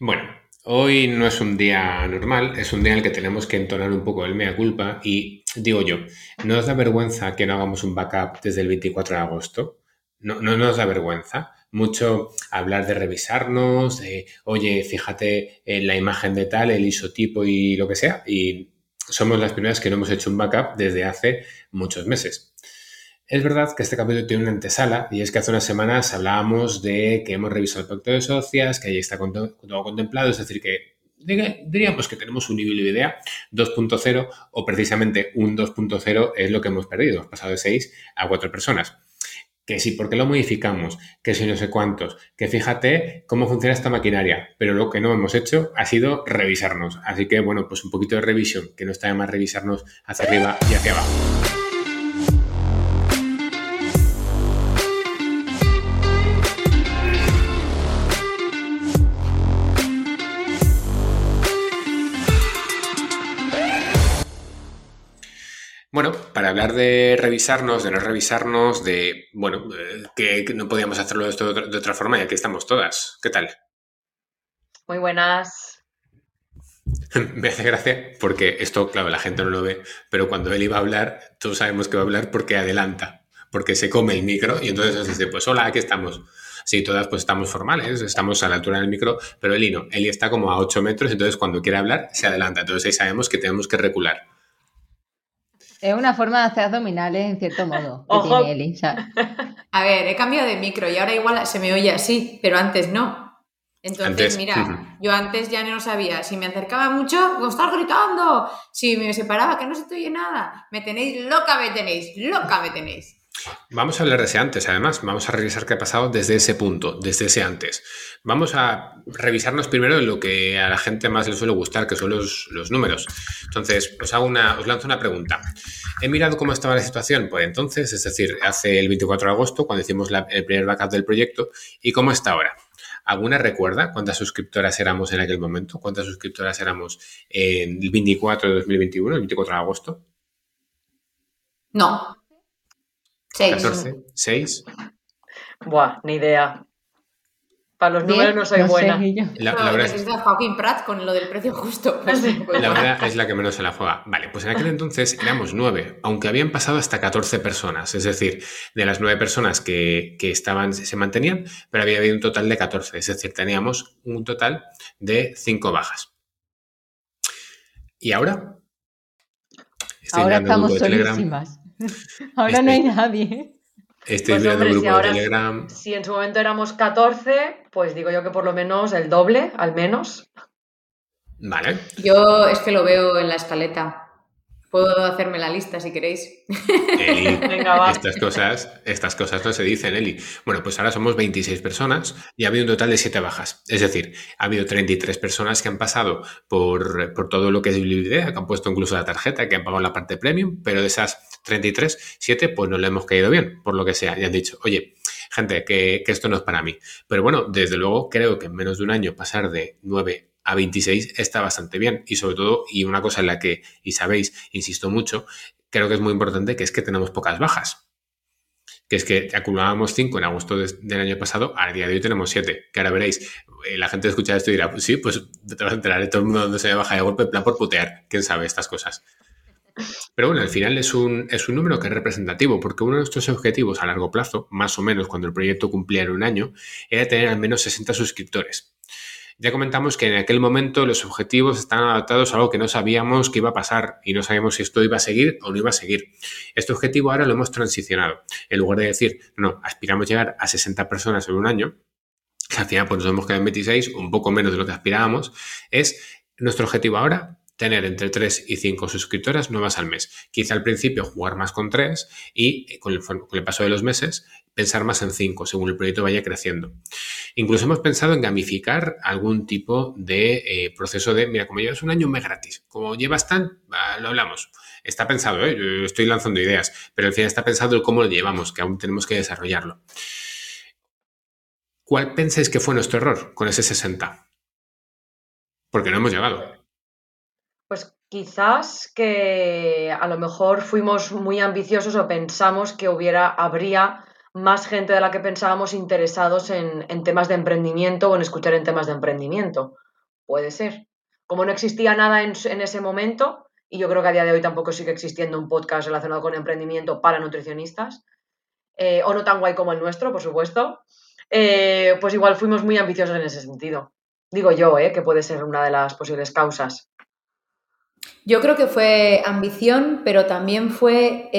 Bueno, hoy no es un día normal, es un día en el que tenemos que entonar un poco el mea culpa y digo yo, ¿no nos da vergüenza que no hagamos un backup desde el 24 de agosto? No, no nos da vergüenza mucho hablar de revisarnos, de, oye, fíjate en la imagen de tal, el isotipo y lo que sea, y somos las primeras que no hemos hecho un backup desde hace muchos meses. Es verdad que este capítulo tiene una antesala y es que hace unas semanas hablábamos de que hemos revisado el pacto de socias, que ahí está todo contemplado, es decir, que diríamos que tenemos un nivel de idea 2.0 o precisamente un 2.0 es lo que hemos perdido, hemos pasado de 6 a 4 personas. Que sí, ¿por qué lo modificamos? Que si no sé cuántos. Que fíjate cómo funciona esta maquinaria. Pero lo que no hemos hecho ha sido revisarnos. Así que, bueno, pues un poquito de revisión, que no está de más revisarnos hacia arriba y hacia abajo. Bueno, para hablar de revisarnos, de no revisarnos, de, bueno, que no podíamos hacerlo de, esto de otra forma y aquí estamos todas. ¿Qué tal? Muy buenas. Me hace gracia porque esto, claro, la gente no lo ve, pero cuando él iba a hablar, todos sabemos que va a hablar porque adelanta, porque se come el micro y entonces nos dice, pues hola, aquí estamos. Sí, todas pues estamos formales, estamos a la altura del micro, pero Eli no, Eli está como a 8 metros, entonces cuando quiere hablar se adelanta, entonces ahí sabemos que tenemos que recular. Es una forma de hacer abdominales, en cierto modo, que tiene Eli, A ver, he cambiado de micro y ahora igual se me oye así, pero antes no. Entonces, mira, yo antes ya no sabía. Si me acercaba mucho, ¡Vos estar gritando. Si me separaba, que no se te oye nada. Me tenéis loca, me tenéis, loca me tenéis. Vamos a hablar de ese antes, además. Vamos a revisar qué ha pasado desde ese punto, desde ese antes. Vamos a revisarnos primero lo que a la gente más le suele gustar, que son los, números. Entonces, os, hago una, os lanzo una pregunta. He mirado cómo estaba la situación por entonces, es decir, hace el 24 de agosto, cuando hicimos el primer backup del proyecto, y cómo está ahora. ¿Alguna recuerda cuántas suscriptoras éramos en aquel momento? ¿Cuántas suscriptoras éramos en el 24 de 2021, el 24 de agosto? No, Seis. 14, 6. Buah, ni idea. Para los números no soy buena. la, la verdad es Joaquín Prat con lo del precio justo. la verdad es la que menos se la juega. Vale, pues en aquel entonces éramos nueve, aunque habían pasado hasta 14 personas. Es decir, de las nueve personas que, que estaban, se mantenían, pero había habido un total de 14. Es decir, teníamos un total de cinco bajas. ¿Y ahora? ahora estamos solísimas. Ahora no hay este, nadie. Estoy pues hombre, grupo si de Telegram. Si en su momento éramos 14, pues digo yo que por lo menos el doble, al menos. Vale. Yo es que lo veo en la escaleta. Puedo hacerme la lista si queréis. Eli, Venga, va. Estas, cosas, estas cosas no se dicen, Eli. Bueno, pues ahora somos 26 personas y ha habido un total de 7 bajas. Es decir, ha habido 33 personas que han pasado por, por todo lo que es idea, que han puesto incluso la tarjeta, que han pagado la parte premium, pero de esas 33, 7 pues no le hemos caído bien, por lo que sea. Y han dicho, oye, gente, que, esto no es para mí. Pero bueno, desde luego creo que en menos de un año pasar de 9 a 26 está bastante bien. Y sobre todo, y una cosa en la que, y sabéis, insisto mucho, creo que es muy importante, que es que tenemos pocas bajas. Que es que acumulábamos 5 en agosto del año pasado, a día de hoy tenemos 7. Que ahora veréis, eh, la gente escucha esto y dirá, pues sí, pues te vas a enterar de todo el mundo donde se baja de golpe, en plan por putear. ¿Quién sabe estas cosas? Pero bueno, al final es un, es un número que es representativo, porque uno de nuestros objetivos a largo plazo, más o menos cuando el proyecto cumpliera un año, era tener al menos 60 suscriptores. Ya comentamos que en aquel momento los objetivos estaban adaptados a algo que no sabíamos que iba a pasar y no sabíamos si esto iba a seguir o no iba a seguir. Este objetivo ahora lo hemos transicionado. En lugar de decir, no, aspiramos a llegar a 60 personas en un año, que al final pues nos hemos quedado en 26, un poco menos de lo que aspirábamos, es nuestro objetivo ahora tener entre 3 y 5 suscriptoras nuevas al mes. Quizá al principio jugar más con 3 y con el, con el paso de los meses pensar más en 5 según el proyecto vaya creciendo. Incluso hemos pensado en gamificar algún tipo de eh, proceso de, mira, como llevas un año, me gratis. Como llevas tan, lo hablamos. Está pensado, ¿eh? yo estoy lanzando ideas, pero al final está pensado el cómo lo llevamos, que aún tenemos que desarrollarlo. ¿Cuál pensáis que fue nuestro error con ese 60? Porque no hemos llegado. Quizás que a lo mejor fuimos muy ambiciosos o pensamos que hubiera, habría más gente de la que pensábamos interesados en, temas de emprendimiento o en escuchar en temas de emprendimiento. Puede ser. Como no existía nada en, ese momento, y yo creo que a día de hoy tampoco sigue existiendo un podcast relacionado con emprendimiento para nutricionistas, eh, o no tan guay como el nuestro, por supuesto, eh, pues igual fuimos muy ambiciosos en ese sentido. Digo yo, eh, que puede ser una de las posibles causas. Yo creo que fue ambición, pero también fue...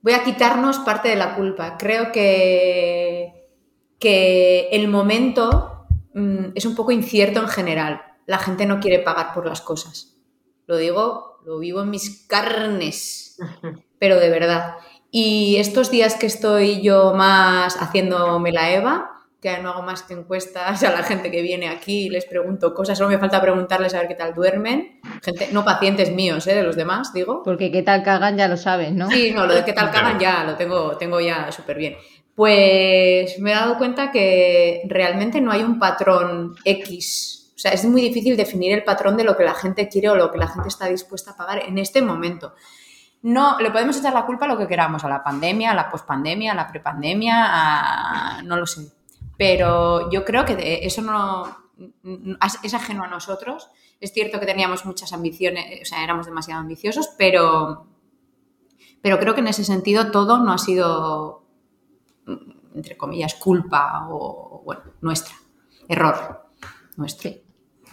voy a quitarnos parte de la culpa. Creo que, que el momento Mm, es un poco incierto en general. La gente no quiere pagar por las cosas. Lo digo, lo vivo en mis carnes, pero de verdad. Y estos días que estoy yo más haciéndome la EVA, que no hago más que encuestas a la gente que viene aquí, les pregunto cosas, solo me falta preguntarles a ver qué tal duermen. Gente, no pacientes míos, ¿eh? de los demás, digo. Porque qué tal cagan ya lo sabes, ¿no? Sí, no, lo de qué tal cagan ya lo tengo, tengo ya súper bien. Pues me he dado cuenta que realmente no hay un patrón X. O sea, es muy difícil definir el patrón de lo que la gente quiere o lo que la gente está dispuesta a pagar en este momento. No, le podemos echar la culpa a lo que queramos, a la pandemia, a la pospandemia, a la prepandemia, a... no lo sé. Pero yo creo que eso no es ajeno a nosotros. Es cierto que teníamos muchas ambiciones, o sea, éramos demasiado ambiciosos, pero, pero creo que en ese sentido todo no ha sido entre comillas, culpa o, bueno, nuestra, error nuestro.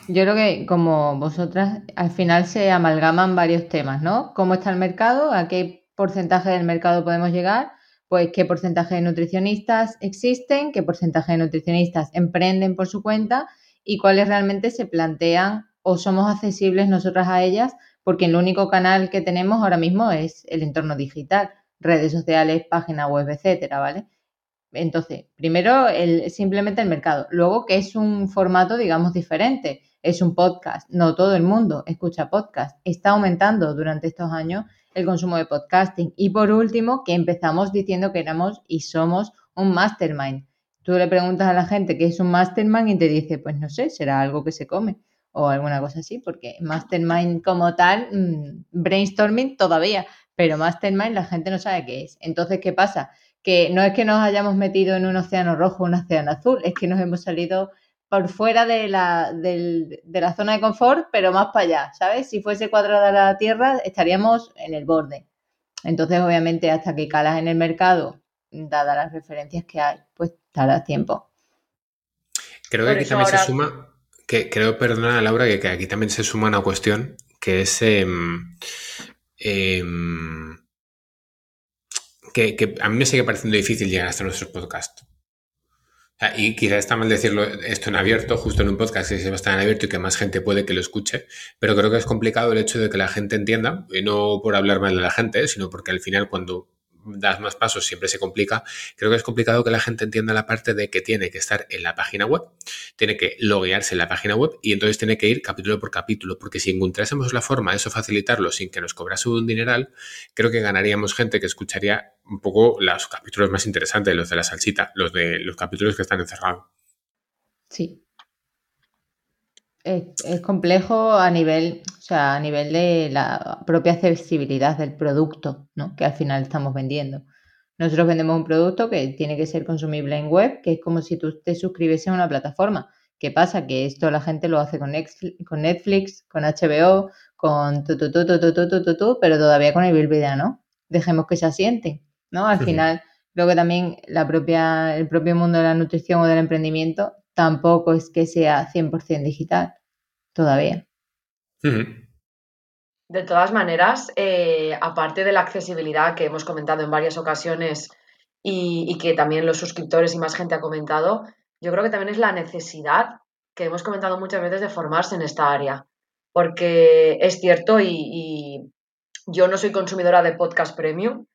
Yo creo que como vosotras, al final se amalgaman varios temas, ¿no? ¿Cómo está el mercado? ¿A qué porcentaje del mercado podemos llegar? Pues qué porcentaje de nutricionistas existen, qué porcentaje de nutricionistas emprenden por su cuenta y cuáles realmente se plantean o somos accesibles nosotras a ellas, porque el único canal que tenemos ahora mismo es el entorno digital, redes sociales, página web, etcétera, ¿vale? Entonces, primero, el, simplemente el mercado. Luego, que es un formato, digamos, diferente. Es un podcast. No todo el mundo escucha podcast. Está aumentando durante estos años el consumo de podcasting. Y por último, que empezamos diciendo que éramos y somos un mastermind. Tú le preguntas a la gente qué es un mastermind y te dice, pues no sé, será algo que se come o alguna cosa así, porque mastermind como tal, mm, brainstorming todavía, pero mastermind la gente no sabe qué es. Entonces, ¿qué pasa? que no es que nos hayamos metido en un océano rojo o un océano azul, es que nos hemos salido por fuera de la, de la zona de confort, pero más para allá, ¿sabes? Si fuese cuadrada la Tierra, estaríamos en el borde. Entonces, obviamente, hasta que calas en el mercado, dadas las referencias que hay, pues tarda tiempo. Creo que aquí también se suma, que creo, perdona Laura, que, aquí también se suma una cuestión que es em, em, que, a mí me sigue pareciendo difícil llegar hasta nuestros podcasts. Y quizás está mal decirlo esto en abierto, justo en un podcast que se estar en abierto y que más gente puede que lo escuche, pero creo que es complicado el hecho de que la gente entienda, y no por hablar mal de la gente, sino porque al final cuando das más pasos, siempre se complica. Creo que es complicado que la gente entienda la parte de que tiene que estar en la página web, tiene que loguearse en la página web y entonces tiene que ir capítulo por capítulo, porque si encontrásemos la forma de eso facilitarlo sin que nos cobrase un dineral, creo que ganaríamos gente que escucharía un poco los capítulos más interesantes, los de la salsita, los de los capítulos que están encerrados. Sí, es, complejo a nivel, sea, a nivel de la propia accesibilidad del producto, ¿no? Que al final estamos vendiendo. Nosotros vendemos un producto que tiene que ser consumible en web, que es como si tú te suscribes a una plataforma. ¿Qué pasa? Que esto la gente lo hace con Netflix, con, HBO, con tu, tu, tu, tu, tu, tu, tu, pero todavía con el Video, ¿no? Dejemos que se asienten, ¿no? Al final, luego también la propia, el propio mundo de la nutrición o del emprendimiento tampoco es que sea 100% digital todavía. De todas maneras, eh, aparte de la accesibilidad que hemos comentado en varias ocasiones y, que también los suscriptores y más gente ha comentado, yo creo que también es la necesidad que hemos comentado muchas veces de formarse en esta área. Porque es cierto y, y yo no soy consumidora de podcast premium,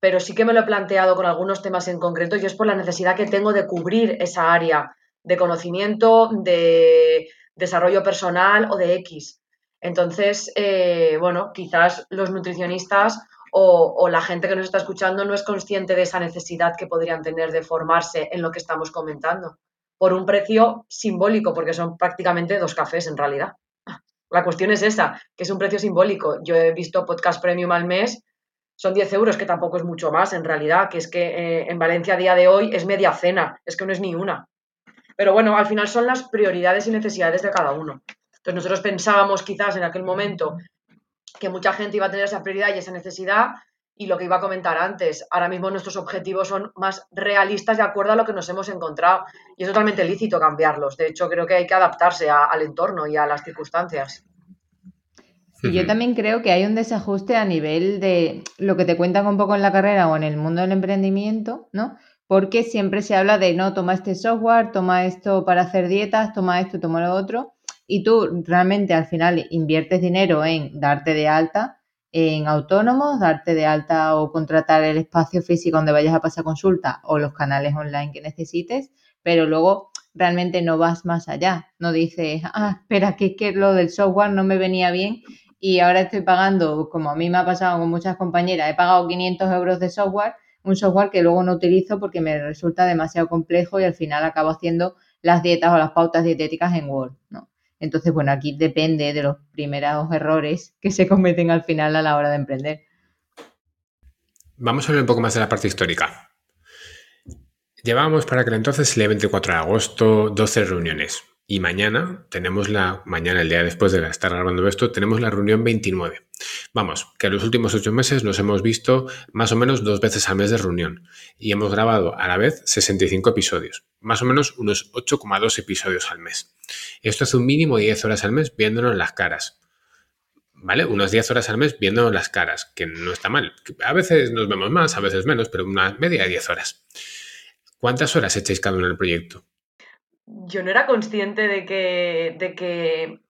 pero sí que me lo he planteado con algunos temas en concreto y es por la necesidad que tengo de cubrir esa área de conocimiento, de desarrollo personal o de X. Entonces, eh, bueno, quizás los nutricionistas o, la gente que nos está escuchando no es consciente de esa necesidad que podrían tener de formarse en lo que estamos comentando, por un precio simbólico, porque son prácticamente dos cafés en realidad. La cuestión es esa, que es un precio simbólico. Yo he visto podcast premium al mes, son 10 euros, que tampoco es mucho más en realidad, que es que eh, en Valencia a día de hoy es media cena, es que no es ni una. Pero bueno, al final son las prioridades y necesidades de cada uno. Entonces nosotros pensábamos quizás en aquel momento que mucha gente iba a tener esa prioridad y esa necesidad y lo que iba a comentar antes, ahora mismo nuestros objetivos son más realistas de acuerdo a lo que nos hemos encontrado y es totalmente lícito cambiarlos. De hecho, creo que hay que adaptarse al entorno y a las circunstancias. Y yo también creo que hay un desajuste a nivel de lo que te cuentan un poco en la carrera o en el mundo del emprendimiento, ¿no? Porque siempre se habla de, no, toma este software, toma esto para hacer dietas, toma esto, toma lo otro, y tú realmente al final inviertes dinero en darte de alta en autónomos, darte de alta o contratar el espacio físico donde vayas a pasar consulta o los canales online que necesites, pero luego realmente no vas más allá. No dices, ah, espera, que es que lo del software no me venía bien y ahora estoy pagando, como a mí me ha pasado con muchas compañeras, he pagado 500 euros de software, un software que luego no utilizo porque me resulta demasiado complejo y al final acabo haciendo las dietas o las pautas dietéticas en Word, ¿no? Entonces, bueno, aquí depende de los primeros errores que se cometen al final a la hora de emprender. Vamos a hablar un poco más de la parte histórica. Llevábamos para aquel entonces el 24 de agosto 12 reuniones. Y mañana tenemos la, mañana, el día después de estar grabando esto, tenemos la reunión 29. Vamos, que en los últimos ocho meses nos hemos visto más o menos dos veces al mes de reunión y hemos grabado a la vez 65 episodios, más o menos unos 8,2 episodios al mes. Esto hace un mínimo de 10 horas al mes viéndonos las caras. ¿Vale? Unas 10 horas al mes viéndonos las caras, que no está mal. A veces nos vemos más, a veces menos, pero una media de 10 horas. ¿Cuántas horas echáis cada uno en el proyecto? yo no era consciente de que, de que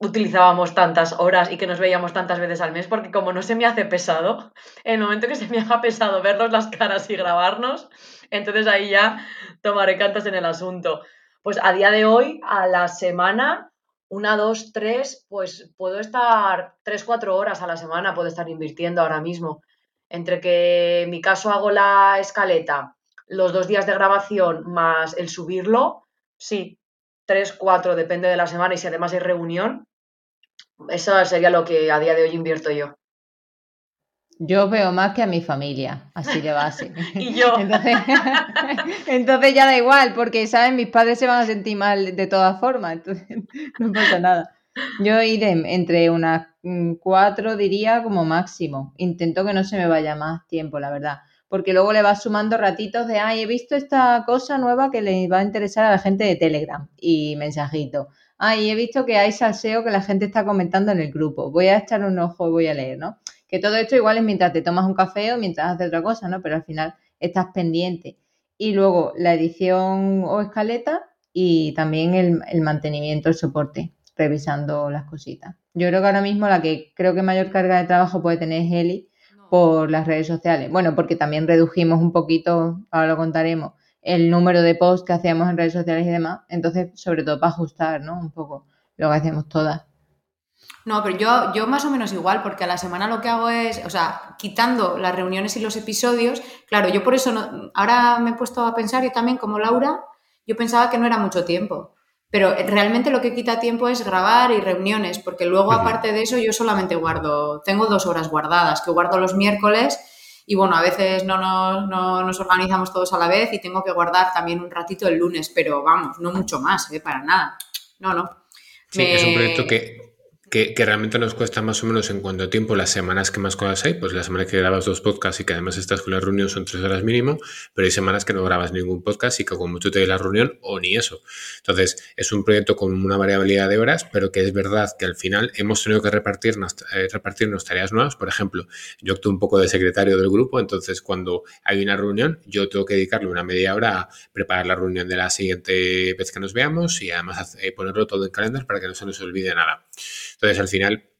utilizábamos tantas horas y que nos veíamos tantas veces al mes, porque como no se me hace pesado, en el momento que se me haga pesado vernos las caras y grabarnos, entonces ahí ya tomaré cantas en el asunto. Pues a día de hoy, a la semana, una, dos, tres, pues puedo estar tres, cuatro horas a la semana, puedo estar invirtiendo ahora mismo. Entre que en mi caso hago la escaleta, los dos días de grabación más el subirlo, sí, tres, cuatro, depende de la semana y si además hay reunión, eso sería lo que a día de hoy invierto yo. Yo veo más que a mi familia, así de base. y yo. Entonces, ya da igual, porque, ¿saben? Mis padres se van a sentir mal de todas formas, entonces no pasa nada. Yo iré entre unas mm, cuatro, diría, como máximo. Intento que no se me vaya más tiempo, la verdad porque luego le vas sumando ratitos de, ay, he visto esta cosa nueva que le va a interesar a la gente de Telegram y mensajito. Ay, he visto que hay salseo que la gente está comentando en el grupo. Voy a echar un ojo y voy a leer, ¿no? Que todo esto igual es mientras te tomas un café o mientras haces otra cosa, ¿no? Pero al final estás pendiente. Y luego la edición o escaleta y también el, el mantenimiento, el soporte, revisando las cositas. Yo creo que ahora mismo la que creo que mayor carga de trabajo puede tener es Eli, por las redes sociales. Bueno, porque también redujimos un poquito, ahora lo contaremos, el número de posts que hacíamos en redes sociales y demás. Entonces, sobre todo para ajustar, ¿no? Un poco lo que hacemos todas. No, pero yo, yo más o menos igual, porque a la semana lo que hago es, o sea, quitando las reuniones y los episodios, claro, yo por eso no, ahora me he puesto a pensar, yo también como Laura, yo pensaba que no era mucho tiempo. Pero realmente lo que quita tiempo es grabar y reuniones, porque luego, aparte de eso, yo solamente guardo, tengo dos horas guardadas, que guardo los miércoles y bueno, a veces no nos, organizamos todos a la vez y tengo que guardar también un ratito el lunes, pero vamos, no mucho más, ¿eh? para nada. No, no. Sí, es un proyecto que, que, realmente nos cuesta más o menos en cuánto tiempo las semanas que más cosas hay. Pues la semana que grabas dos podcasts y que además estás con la reunión son tres horas mínimo, pero hay semanas que no grabas ningún podcast y que con mucho te da la reunión o ni eso. Entonces, es un proyecto con una variabilidad de horas, pero que es verdad que al final hemos tenido que repartirnos, eh, repartirnos tareas nuevas. Por ejemplo, yo actúo un poco de secretario del grupo, entonces cuando hay una reunión, yo tengo que dedicarle una media hora a preparar la reunión de la siguiente vez que nos veamos y además eh, ponerlo todo en calendar para que no se nos olvide nada. Entonces, al final,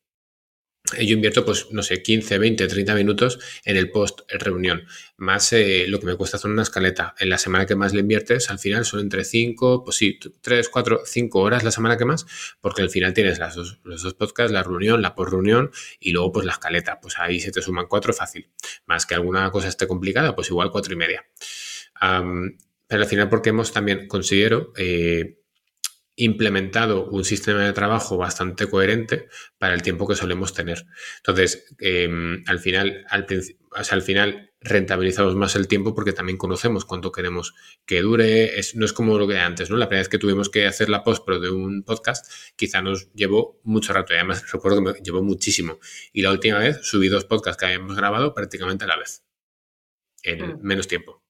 yo invierto, pues, no sé, 15, 20, 30 minutos en el post reunión, más eh, lo que me cuesta hacer una escaleta. En la semana que más le inviertes, al final son entre 5, pues sí, 3, 4, 5 horas la semana que más, porque al final tienes las dos, los dos podcasts, la reunión, la post reunión y luego pues la escaleta. Pues ahí se te suman 4 fácil. Más que alguna cosa esté complicada, pues igual 4 y media. pero al final porque hemos también, considero, eh, implementado un sistema de trabajo bastante coherente para el tiempo que solemos tener. Entonces, em, al final, al, al final rentabilizamos más el tiempo porque también conocemos cuánto queremos que dure. no es como lo que antes, ¿no? La primera vez que tuvimos que hacer la postpro de un podcast, quizá nos llevó mucho rato. Y además recuerdo que me llevó muchísimo. Y la última vez subí dos podcasts que habíamos grabado prácticamente a la vez, en mm. menos tiempo.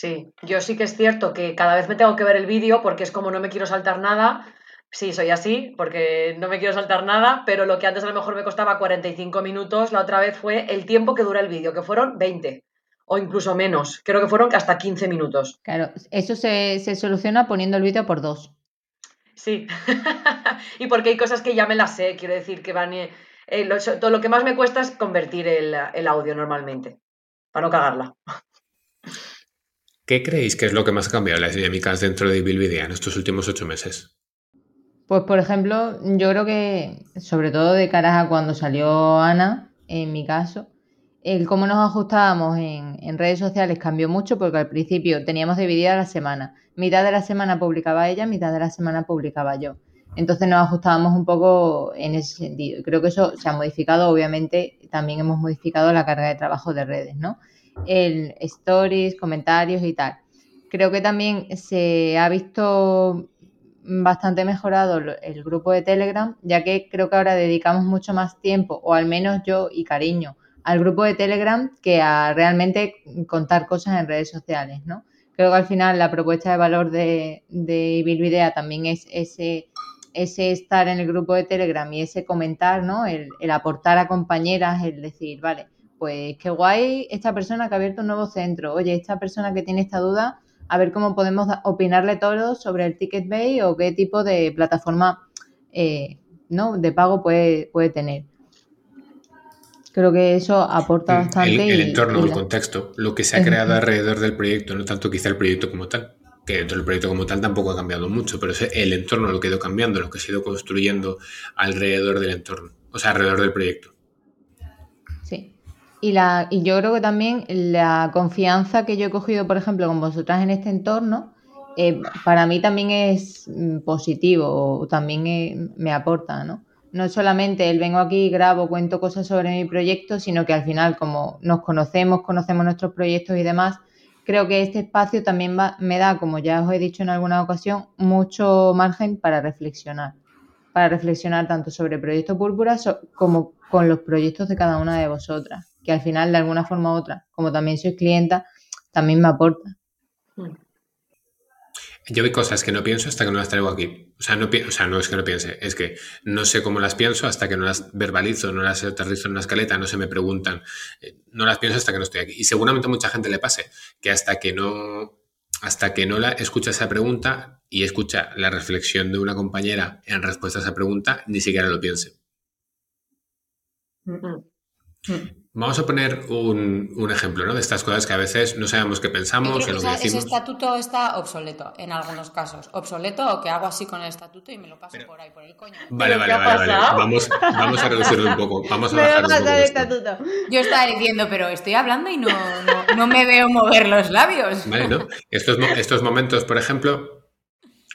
Sí, yo sí que es cierto que cada vez me tengo que ver el vídeo porque es como no me quiero saltar nada Sí, soy así, porque no me quiero saltar nada, pero lo que antes a lo mejor me costaba 45 minutos, la otra vez fue el tiempo que dura el vídeo, que fueron 20 o incluso menos. Creo que fueron hasta 15 minutos. Claro, eso se, soluciona poniendo el vídeo por dos. Sí, y porque hay cosas que ya me las sé, quiero decir que van... Eh, todo lo que más me cuesta es convertir el, el audio normalmente, para no cagarla. ¿Qué creéis que es lo que más ha cambiado las dinámicas dentro de Bilvidea en estos últimos ocho meses? Pues por ejemplo, yo creo que sobre todo de cara a cuando salió Ana, en mi caso, el cómo nos ajustábamos en, redes sociales cambió mucho porque al principio teníamos dividida la semana. Mitad de la semana publicaba ella, mitad de la semana publicaba yo. Entonces nos ajustábamos un poco en ese sentido. Creo que eso se ha modificado, obviamente también hemos modificado la carga de trabajo de redes, ¿no? El stories, comentarios y tal. Creo que también se ha visto bastante mejorado el grupo de Telegram, ya que creo que ahora dedicamos mucho más tiempo, o al menos yo y cariño, al grupo de Telegram que a realmente contar cosas en redes sociales, ¿no? Creo que al final la propuesta de valor de, de Bilvidea también es ese, ese estar en el grupo de Telegram y ese comentar, ¿no? El, el aportar a compañeras, el decir, vale, pues qué guay esta persona que ha abierto un nuevo centro, oye, esta persona que tiene esta duda, a ver cómo podemos opinarle todos sobre el Ticket Bay o qué tipo de plataforma eh, ¿no? de pago puede, puede tener. Creo que eso aporta bastante. El, entorno, el contexto, lo que se ha creado alrededor del proyecto, no tanto quizá el proyecto como tal, que dentro del proyecto como tal tampoco ha cambiado mucho, pero es el entorno lo que ha ido cambiando, lo que se ha ido construyendo alrededor del entorno, o sea, alrededor del proyecto. Y, la, y yo creo que también la confianza que yo he cogido, por ejemplo, con vosotras en este entorno, eh, para mí también es mm, positivo, también me aporta, ¿no? No solamente el vengo aquí, grabo, cuento cosas sobre mi proyecto, sino que al final, como nos conocemos, conocemos nuestros proyectos y demás, creo que este espacio también me da, como ya os he dicho en alguna ocasión, mucho margen para reflexionar. Para reflexionar tanto sobre el proyecto Púrpura como con los proyectos de cada una de vosotras que al final, de alguna forma u otra, como también soy clienta, también me aporta. Hmm. Yo vi cosas que no pienso hasta que no las traigo aquí. O sea, no, o sea, no es que no piense, es que no sé cómo las pienso hasta que no las verbalizo, no las aterrizo en una escaleta, no se me preguntan. Eh, no las pienso hasta que no estoy aquí. Y seguramente a mucha gente le pase que hasta que no hasta que no la escucha esa pregunta y escucha la reflexión de una compañera en respuesta a esa pregunta, ni siquiera lo piense. Vamos a poner un, ejemplo ¿no? de estas cosas que a veces no sabemos qué pensamos. que ese estatuto está obsoleto en algunos casos. Obsoleto o que hago así con el estatuto y me lo paso por ahí, por el coño. Vale, vale, vale, Vamos, vamos, a reducirlo un poco. Vamos a me estatuto. Yo estaba diciendo, pero estoy hablando y no, no, me veo mover los labios. Vale, ¿no? Estos, estos momentos, por ejemplo,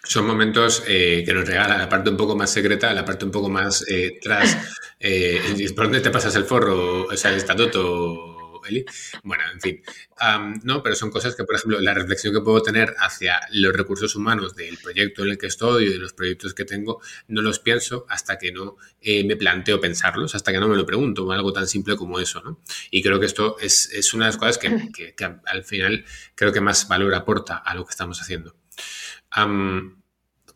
son momentos eh, que nos regalan la parte un poco más secreta, la parte un poco más eh, tras. Eh, ¿Por dónde te pasas el forro? O sea, el estatuto, Eli. Bueno, en fin. no, pero son cosas que, por ejemplo, la reflexión que puedo tener hacia los recursos humanos del proyecto en el que estoy y de los proyectos que tengo, no los pienso hasta que no me planteo pensarlos, hasta que no me lo pregunto, algo tan simple como eso, ¿no? Y creo que esto es, es una de las cosas que, que, que, al final creo que más valor aporta a lo que estamos haciendo.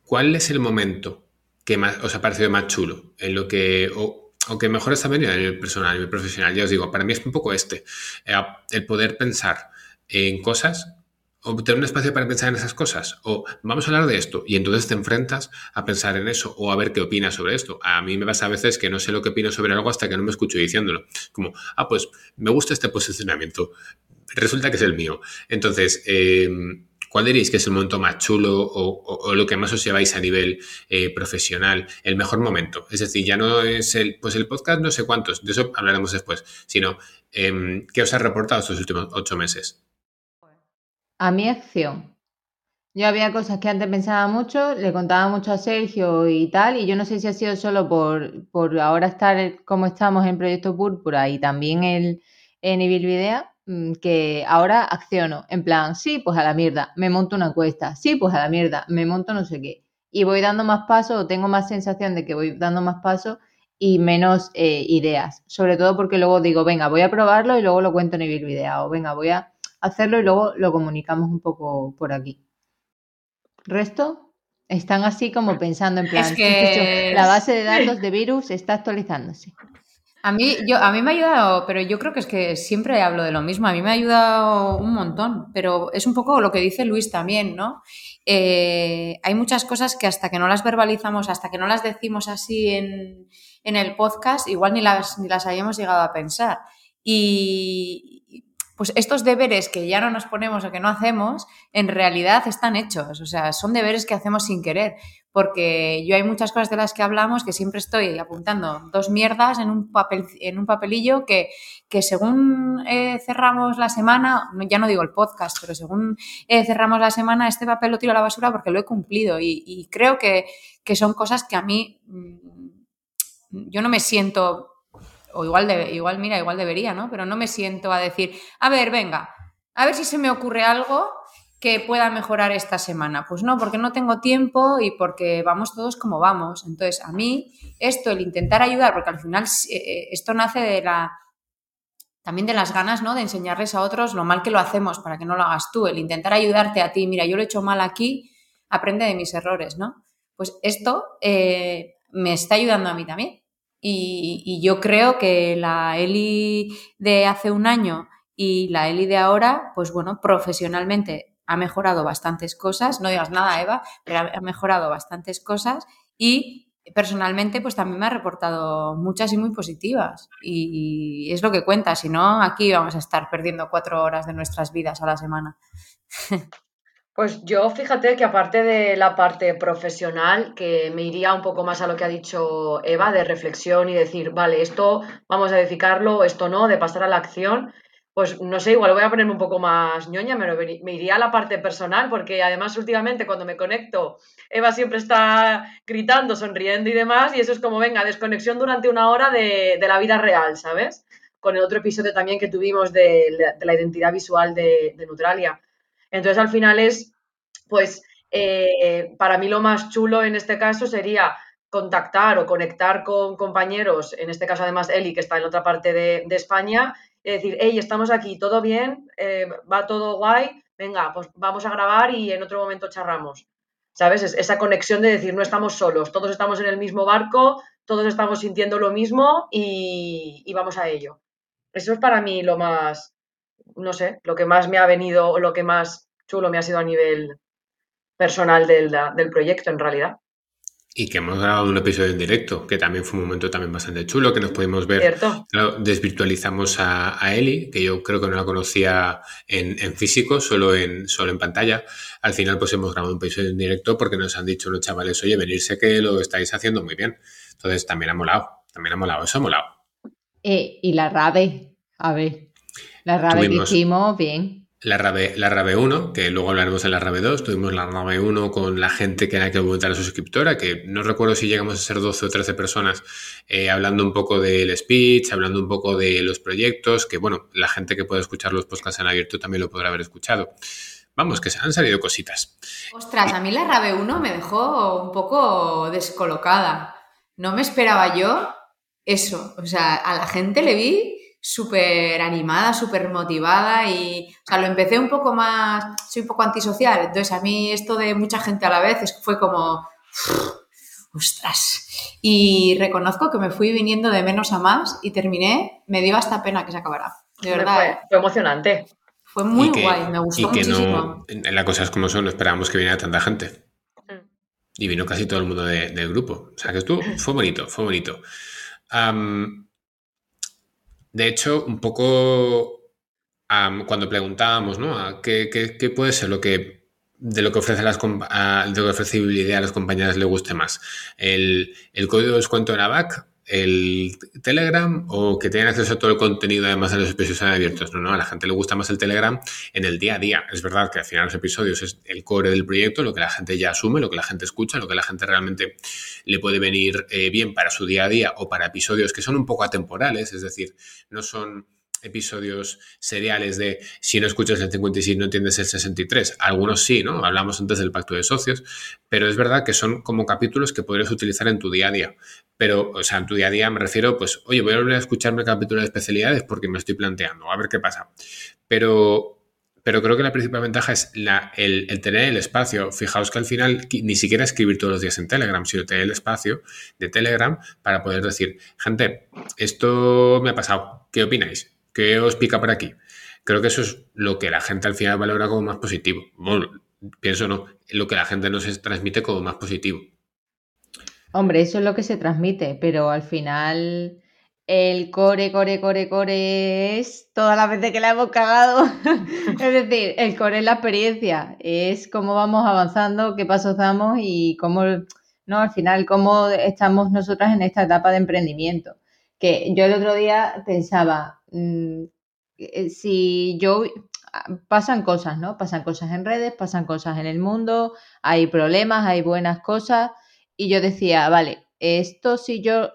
¿Cuál es el momento que más os ha parecido más chulo? En lo que. O, que mejor está venido a nivel personal, a nivel profesional. Ya os digo, para mí es un poco este. Eh, el poder pensar en cosas o tener un espacio para pensar en esas cosas, o vamos a hablar de esto, y entonces te enfrentas a pensar en eso, o a ver qué opinas sobre esto. A mí me pasa a veces que no sé lo que opino sobre algo hasta que no me escucho diciéndolo. Como, ah, pues me gusta este posicionamiento, resulta que es el mío. Entonces, eh, ¿Cuál diréis que es el momento más chulo o, lo que más os lleváis a nivel eh, profesional? El mejor momento. Es decir, ya no es el, pues el podcast, no sé cuántos, de eso hablaremos después, sino em, ¿qué os ha reportado estos últimos ocho meses? A mi acción. Yo había cosas que antes pensaba mucho, le contaba mucho a Sergio y tal, y yo no sé si ha sido solo por, por ahora estar como estamos en Proyecto Púrpura y también el, en Ibilvidea que ahora acciono, en plan, sí, pues a la mierda, me monto una cuesta, sí, pues a la mierda, me monto no sé qué. Y voy dando más pasos o tengo más sensación de que voy dando más pasos y menos eh, ideas. Sobre todo porque luego digo, venga, voy a probarlo y luego lo cuento en Ibilvidea o venga, voy a hacerlo y luego lo comunicamos un poco por aquí. ¿Resto? Están así como pensando en plan, que la base de datos de virus está actualizándose. A mí, yo, a mí me ha ayudado, pero yo creo que es que siempre hablo de lo mismo. A mí me ha ayudado un montón, pero es un poco lo que dice Luis también, ¿no? Eh, hay muchas cosas que hasta que no las verbalizamos, hasta que no las decimos así en, en el podcast, igual ni las, ni las habíamos llegado a pensar. Y, pues estos deberes que ya no nos ponemos o que no hacemos, en realidad están hechos, o sea, son deberes que hacemos sin querer, porque yo hay muchas cosas de las que hablamos que siempre estoy apuntando dos mierdas en un, papel, en un papelillo que, que según eh, cerramos la semana, ya no digo el podcast, pero según eh, cerramos la semana, este papel lo tiro a la basura porque lo he cumplido y, creo que, que son cosas que a mí mm, yo no me siento o igual, de, igual, mira, igual debería, ¿no? Pero no me siento a decir, a ver, venga, a ver si se me ocurre algo que pueda mejorar esta semana. Pues no, porque no tengo tiempo y porque vamos todos como vamos. Entonces, a mí, esto, el intentar ayudar, porque al final eh, eh, esto nace de la también de las ganas, ¿no? De enseñarles a otros lo mal que lo hacemos para que no lo hagas tú, el intentar ayudarte a ti, mira, yo lo he hecho mal aquí, aprende de mis errores, ¿no? Pues esto eh, me está ayudando a mí también. Y, yo creo que la Eli de hace un año y la Eli de ahora, pues bueno, profesionalmente ha mejorado bastantes cosas. No digas nada, Eva, pero ha mejorado bastantes cosas y personalmente pues también me ha reportado muchas y muy positivas. Y es lo que cuenta, si no, aquí vamos a estar perdiendo cuatro horas de nuestras vidas a la semana. Pues yo fíjate que aparte de la parte profesional, que me iría un poco más a lo que ha dicho Eva, de reflexión y decir, vale, esto vamos a edificarlo, esto no, de pasar a la acción, pues no sé, igual voy a ponerme un poco más ñoña, me, me iría a la parte personal, porque además últimamente cuando me conecto, Eva siempre está gritando, sonriendo y demás, y eso es como, venga, desconexión durante una hora de, la vida real, ¿sabes? Con el otro episodio también que tuvimos de, la identidad visual de, de Neutralia. Entonces, al final es, pues, eh, para mí lo más chulo en este caso sería contactar o conectar con compañeros, en este caso además Eli, que está en otra parte de, España, y decir, hey, estamos aquí, todo bien, eh, va todo guay, venga, pues vamos a grabar y en otro momento charramos. ¿Sabes? esa conexión de decir, no estamos solos, todos estamos en el mismo barco, todos estamos sintiendo lo mismo y, y vamos a ello. Eso es para mí lo más, no sé, lo que más me ha venido o lo que más chulo me ha sido a nivel personal del, del proyecto en realidad. Y que hemos grabado un episodio en directo, que también fue un momento también bastante chulo, que nos pudimos ver. desvirtualizamos a, a, Eli, que yo creo que no la conocía en, en, físico, solo en, solo en pantalla. Al final, pues hemos grabado un episodio en directo porque nos han dicho los chavales, oye, venirse que lo estáis haciendo muy bien. Entonces también ha molado, también ha molado, eso ha molado. Eh, y la rave, a ver, la rave que hicimos, bien. La rave, la rave 1, que luego hablaremos de la rave 2, tuvimos la rave 1 con la gente que era que votar a su suscriptora, que no recuerdo si llegamos a ser 12 o 13 personas, eh, hablando un poco del speech, hablando un poco de los proyectos, que bueno, la gente que puede escuchar los podcasts en abierto también lo podrá haber escuchado. Vamos, que se han salido cositas. Ostras, a mí la rave 1 me dejó un poco descolocada. No me esperaba yo eso. O sea, a la gente le vi súper animada, súper motivada y, o sea, lo empecé un poco más, soy un poco antisocial, entonces a mí esto de mucha gente a la vez fue como, ostras, y reconozco que me fui viniendo de menos a más y terminé, me dio hasta pena que se acabara, de verdad. Fue, emocionante. Fue muy guay, me gustó y que muchísimo. No, las cosas como son, no esperábamos que viniera tanta gente. Mm. Y vino casi todo el mundo del grupo. O sea que estuvo, fue bonito, fue bonito de hecho, un poco cuando preguntábamos, ¿no? ¿Qué, qué, puede ser lo que de lo que ofrece las de lo que ofrece a las compañías le guste más? ¿El, el código de descuento en ABAC el Telegram o que tengan acceso a todo el contenido además de los episodios abiertos. No, no, a la gente le gusta más el Telegram en el día a día. Es verdad que al final los episodios es el core del proyecto, lo que la gente ya asume, lo que la gente escucha, lo que la gente realmente le puede venir eh, bien para su día a día o para episodios que son un poco atemporales, es decir, no son episodios seriales de si no escuchas el 56 no entiendes el 63. Algunos sí, ¿no? Hablamos antes del pacto de socios, pero es verdad que son como capítulos que podrías utilizar en tu día a día. Pero, o sea, en tu día a día me refiero, pues, oye, voy a volver a escucharme el capítulo de especialidades porque me estoy planteando, a ver qué pasa. Pero pero creo que la principal ventaja es la, el, tener el espacio. Fijaos que al final ni siquiera escribir todos los días en Telegram, sino tener el espacio de Telegram para poder decir, gente, esto me ha pasado, ¿qué opináis? ¿Qué os pica por aquí? Creo que eso es lo que la gente al final valora como más positivo. Bueno, pienso no, lo que la gente nos transmite como más positivo. Hombre, eso es lo que se transmite, pero al final el core, core, core, core es toda la veces que la hemos cagado. es decir, el core es la experiencia, es cómo vamos avanzando, qué pasos damos y cómo, no, al final, cómo estamos nosotras en esta etapa de emprendimiento. Que yo el otro día pensaba, mm, eh, si yo pasan cosas, ¿no? Pasan cosas en redes, pasan cosas en el mundo, hay problemas, hay buenas cosas. Y yo decía, vale, esto si yo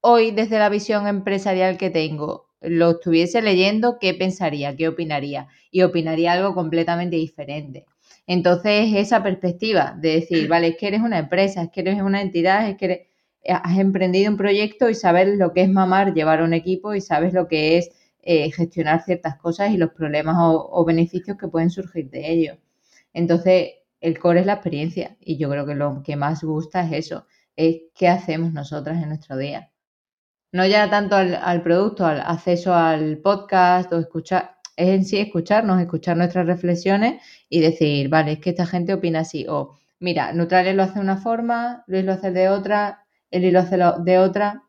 hoy desde la visión empresarial que tengo lo estuviese leyendo, ¿qué pensaría? ¿Qué opinaría? Y opinaría algo completamente diferente. Entonces, esa perspectiva de decir, vale, es que eres una empresa, es que eres una entidad, es que has emprendido un proyecto y sabes lo que es mamar, llevar un equipo y sabes lo que es eh, gestionar ciertas cosas y los problemas o, beneficios que pueden surgir de ello. Entonces, el core es la experiencia y yo creo que lo que más gusta es eso, es qué hacemos nosotras en nuestro día no ya tanto al, producto, al acceso al podcast o escuchar, es en sí escucharnos, escuchar nuestras reflexiones y decir, vale, es que esta gente opina así, o mira, Neutrales lo hace de una forma, Luis lo hace de otra, Eli lo hace de otra.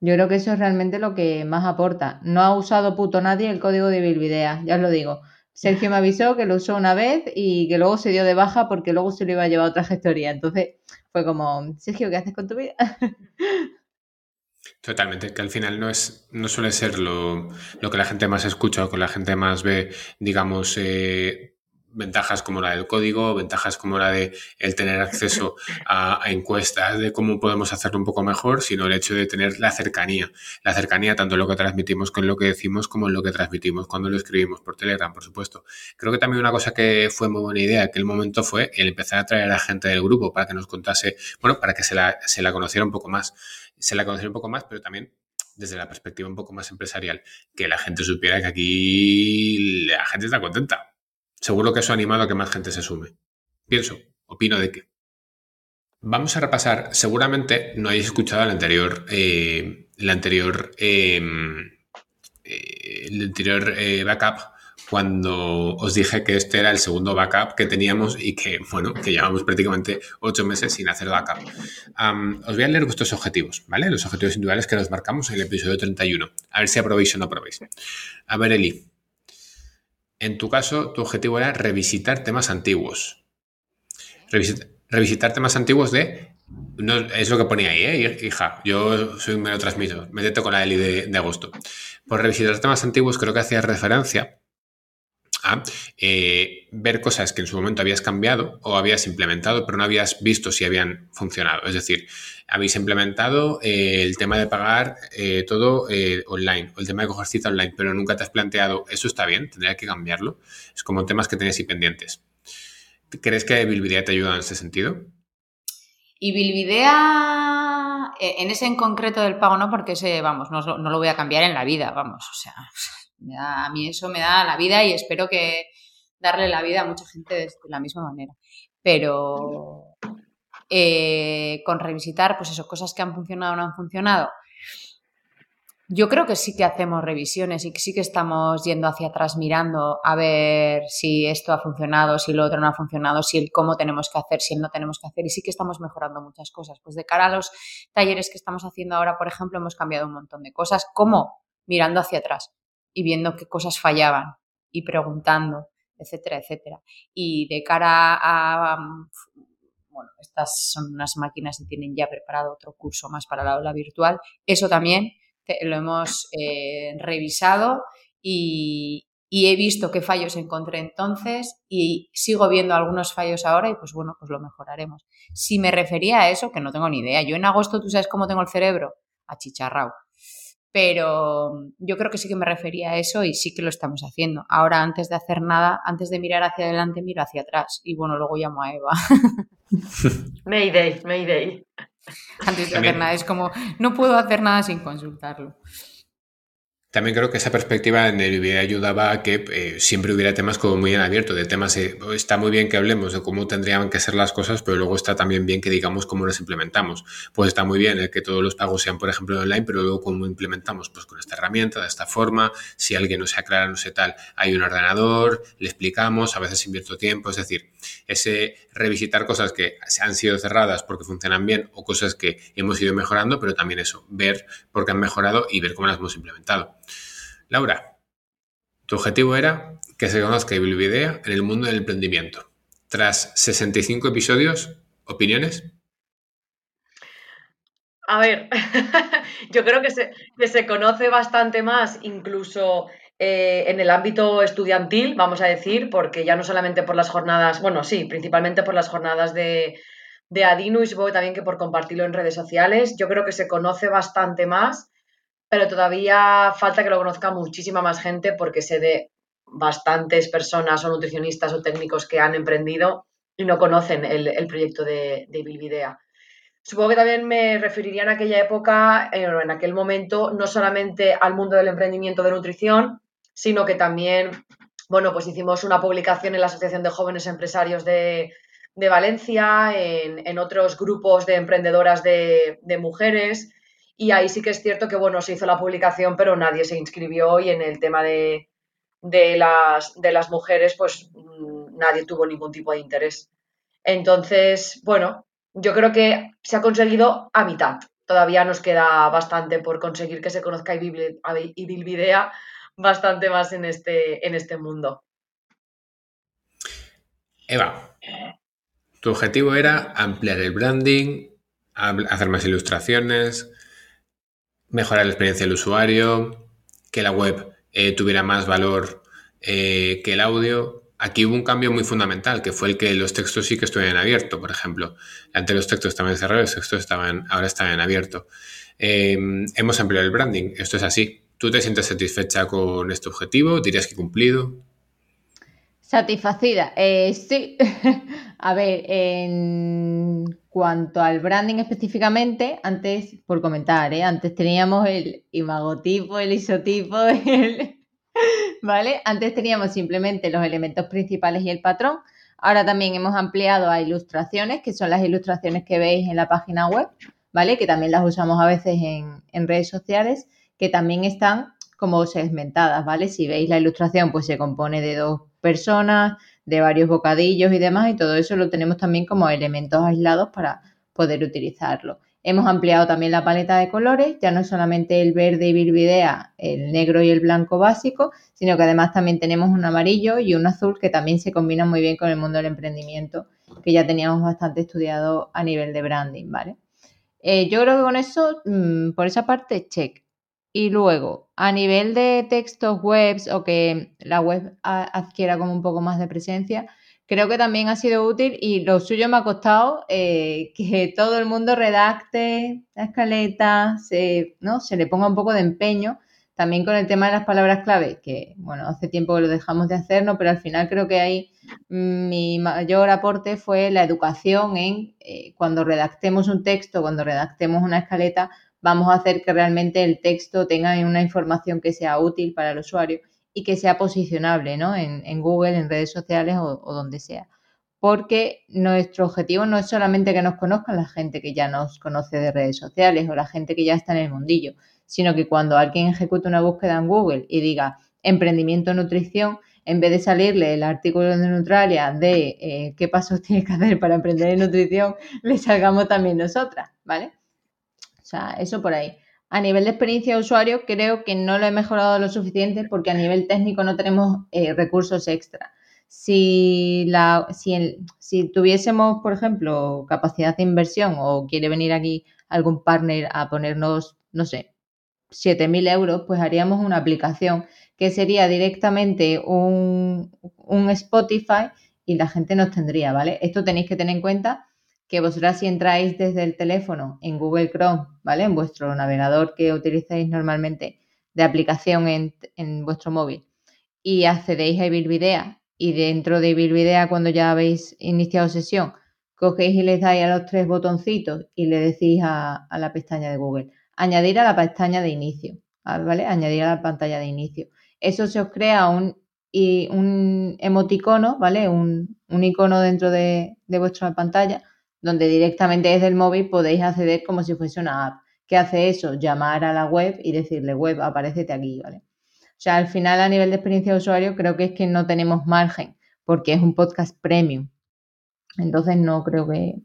Yo creo que eso es realmente lo que más aporta. No ha usado puto nadie el código de Bilvidea, ya os lo digo. Sergio me avisó que lo usó una vez y que luego se dio de baja porque luego se lo iba a llevar a otra gestoría. Entonces fue como, Sergio, ¿qué haces con tu vida? Totalmente, que al final no es, no suele ser lo, lo que la gente más escucha o que la gente más ve, digamos, eh, ventajas como la del código, ventajas como la de el tener acceso a, encuestas de cómo podemos hacerlo un poco mejor, sino el hecho de tener la cercanía. La cercanía tanto en lo que transmitimos con lo que decimos como en lo que transmitimos cuando lo escribimos por Telegram, por supuesto. Creo que también una cosa que fue muy buena idea en aquel momento fue el empezar a traer a gente del grupo para que nos contase, bueno, para que se la, se la conociera un poco más se la conociera un poco más, pero también desde la perspectiva un poco más empresarial, que la gente supiera que aquí la gente está contenta. Seguro que eso ha animado a que más gente se sume. Pienso, opino de que. Vamos a repasar, seguramente no hayáis escuchado el anterior, eh, el anterior, em, eh, el anterior eh, backup cuando os dije que este era el segundo backup que teníamos y que, bueno, que llevamos prácticamente ocho meses sin hacer backup. os voy a leer vuestros objetivos, ¿vale? Los objetivos individuales que nos marcamos en el episodio 31. A ver si aprobéis o no aprobéis. A ver, Eli. En tu caso, tu objetivo era revisitar temas antiguos. revisitar temas antiguos de no, es lo que ponía ahí, ¿eh? hija. Yo soy un mero transmisor. Métete con la Eli de, agosto. Por revisitar temas antiguos, creo que hacía referencia eh, ver cosas que en su momento habías cambiado o habías implementado, pero no habías visto si habían funcionado. Es decir, habéis implementado eh, el tema de pagar eh, todo online o el tema de coger cita online, pero nunca te has planteado, eso está bien, tendría que cambiarlo. Es como temas que tenéis ahí pendientes. ¿Crees que Bilvidea te ayuda en ese sentido? Y Bilvidea, en ese en concreto del pago, no, porque ese, vamos, no, no lo voy a cambiar en la vida, vamos, o sea, a mí eso me da la vida y espero que darle la vida a mucha gente de la misma manera. Pero eh, con revisitar, pues eso, cosas que han funcionado o no han funcionado. Yo creo que sí que hacemos revisiones y que sí que estamos yendo hacia atrás mirando a ver si esto ha funcionado, si lo otro no ha funcionado, si el cómo tenemos que hacer, si el no tenemos que hacer y sí que estamos mejorando muchas cosas. Pues de cara a los talleres que estamos haciendo ahora, por ejemplo, hemos cambiado un montón de cosas. ¿Cómo? Mirando hacia atrás y viendo qué cosas fallaban y preguntando, etcétera, etcétera. Y de cara a, bueno, estas son unas máquinas que tienen ya preparado otro curso más para la aula virtual, eso también lo hemos eh, revisado y, y he visto qué fallos encontré entonces y sigo viendo algunos fallos ahora y pues bueno, pues lo mejoraremos. Si me refería a eso, que no tengo ni idea, yo en agosto tú sabes cómo tengo el cerebro, achicharrao pero yo creo que sí que me refería a eso y sí que lo estamos haciendo. Ahora, antes de hacer nada, antes de mirar hacia adelante, miro hacia atrás y bueno, luego llamo a Eva. Mayday, Mayday. Antes de hacer nada, es como, no puedo hacer nada sin consultarlo. También creo que esa perspectiva en el video ayudaba a que eh, siempre hubiera temas como muy en abierto, de temas, oh, está muy bien que hablemos de cómo tendrían que ser las cosas, pero luego está también bien que digamos cómo las implementamos. Pues está muy bien el que todos los pagos sean, por ejemplo, online, pero luego cómo implementamos, pues con esta herramienta, de esta forma, si alguien no se aclara, no sé tal, hay un ordenador, le explicamos, a veces invierto tiempo, es decir, ese revisitar cosas que han sido cerradas porque funcionan bien o cosas que hemos ido mejorando, pero también eso, ver por qué han mejorado y ver cómo las hemos implementado. Laura, tu objetivo era que se conozca Ibilvidea en el mundo del emprendimiento. Tras 65 episodios, ¿opiniones? A ver, yo creo que se, se, conoce bastante más incluso eh, en el ámbito estudiantil, vamos a decir, porque ya no solamente por las jornadas, bueno, sí, principalmente por las jornadas de, de Adinu y supongo también que por compartirlo en redes sociales, yo creo que se conoce bastante más pero todavía falta que lo conozca muchísima más gente porque sé de bastantes personas o nutricionistas o técnicos que han emprendido y no conocen el, proyecto de, de Bilvidea. Supongo que también me referiría en aquella época, eh, en aquel momento, no solamente al mundo del emprendimiento de nutrición, sino que también, bueno, pues hicimos una publicación en la Asociación de Jóvenes Empresarios de, Valencia, en, otros grupos de emprendedoras de, de mujeres, y ahí sí que es cierto que, bueno, se hizo la publicación, pero nadie se inscribió y en el tema de, las, de las mujeres, pues mm, nadie tuvo ningún tipo de interés. Entonces, bueno, yo creo que se ha conseguido a mitad. Todavía nos queda bastante por conseguir que se conozca y Bilvidea bastante más en este, en este mundo. Eva, tu objetivo era ampliar el branding, hacer más ilustraciones, mejorar la experiencia del usuario, que la web eh, tuviera más valor eh, que el audio. Aquí hubo un cambio muy fundamental, que fue el que los textos sí que estuvieran abierto, por ejemplo. Antes los textos estaban cerrados, los textos estaban, ahora están en. Em, hemos ampliado el branding, esto es así. ¿Tú te sientes satisfecha con este objetivo? ¿Dirías que cumplido? Satisfacida, eh, sí. A ver, en cuanto al branding específicamente, antes, por comentar, ¿eh? antes teníamos el imagotipo, el isotipo, ¿vale? Antes teníamos simplemente los elementos principales y el patrón. Ahora también hemos ampliado a ilustraciones, que son las ilustraciones que veis en la página web, ¿vale? Que también las usamos a veces en, en redes sociales, que también están como segmentadas, ¿vale? Si veis la ilustración, pues se compone de dos personas, de varios bocadillos y demás, y todo eso lo tenemos también como elementos aislados para poder utilizarlo. Hemos ampliado también la paleta de colores, ya no es solamente el verde y virvidea, el negro y el blanco básico, sino que además también tenemos un amarillo y un azul que también se combinan muy bien con el mundo del emprendimiento, que ya teníamos bastante estudiado a nivel de branding, ¿vale? Eh, yo creo que con eso, mm, por esa parte, check. Y luego, a nivel de textos webs o que la web adquiera como un poco más de presencia, creo que también ha sido útil y lo suyo me ha costado eh, que todo el mundo redacte la escaleta, se, ¿no? se le ponga un poco de empeño. También con el tema de las palabras clave, que bueno, hace tiempo que lo dejamos de hacer, pero al final creo que ahí mm, mi mayor aporte fue la educación en eh, cuando redactemos un texto, cuando redactemos una escaleta, vamos a hacer que realmente el texto tenga una información que sea útil para el usuario y que sea posicionable ¿no? en, Google, en redes sociales o, donde sea. Porque nuestro objetivo no es solamente que nos conozcan la gente que ya nos conoce de redes sociales o la gente que ya está en el mundillo, sino que cuando alguien ejecute una búsqueda en Google y diga emprendimiento nutrición, en vez de salirle el artículo de Neutralia de eh, qué pasos tienes que hacer para emprender en nutrición, le salgamos también nosotras, ¿vale? O sea, eso por ahí. A nivel de experiencia de usuario, creo que no lo he mejorado lo suficiente porque a nivel técnico no tenemos eh, recursos extra. Si, la, si, si tuviésemos, por ejemplo, capacidad de inversión o quiere venir aquí algún partner a ponernos, no sé, 7.000 euros, pues haríamos una aplicación que sería directamente un, un Spotify y la gente nos tendría, ¿vale? Esto tenéis que tener en cuenta que vosotras si entráis desde el teléfono en Google Chrome, ¿vale? En vuestro navegador que utilizáis normalmente de aplicación en, vuestro móvil y accedéis a Ibilvidea y dentro de Ibilvidea cuando ya habéis iniciado sesión, cogéis y les dais a los tres botoncitos y le decís a, la pestaña de Google, añadir a la pestaña de inicio, ¿vale? Añadir a la pantalla de inicio. Eso se os crea un, y un emoticono, ¿vale? Un, icono dentro de, de vuestra pantalla donde directamente desde el móvil podéis acceder como si fuese una app. ¿Qué hace eso? Llamar a la web y decirle, web, aparecete aquí, ¿vale? O sea, al final a nivel de experiencia de usuario creo que es que no tenemos margen porque es un podcast premium. Entonces no creo que,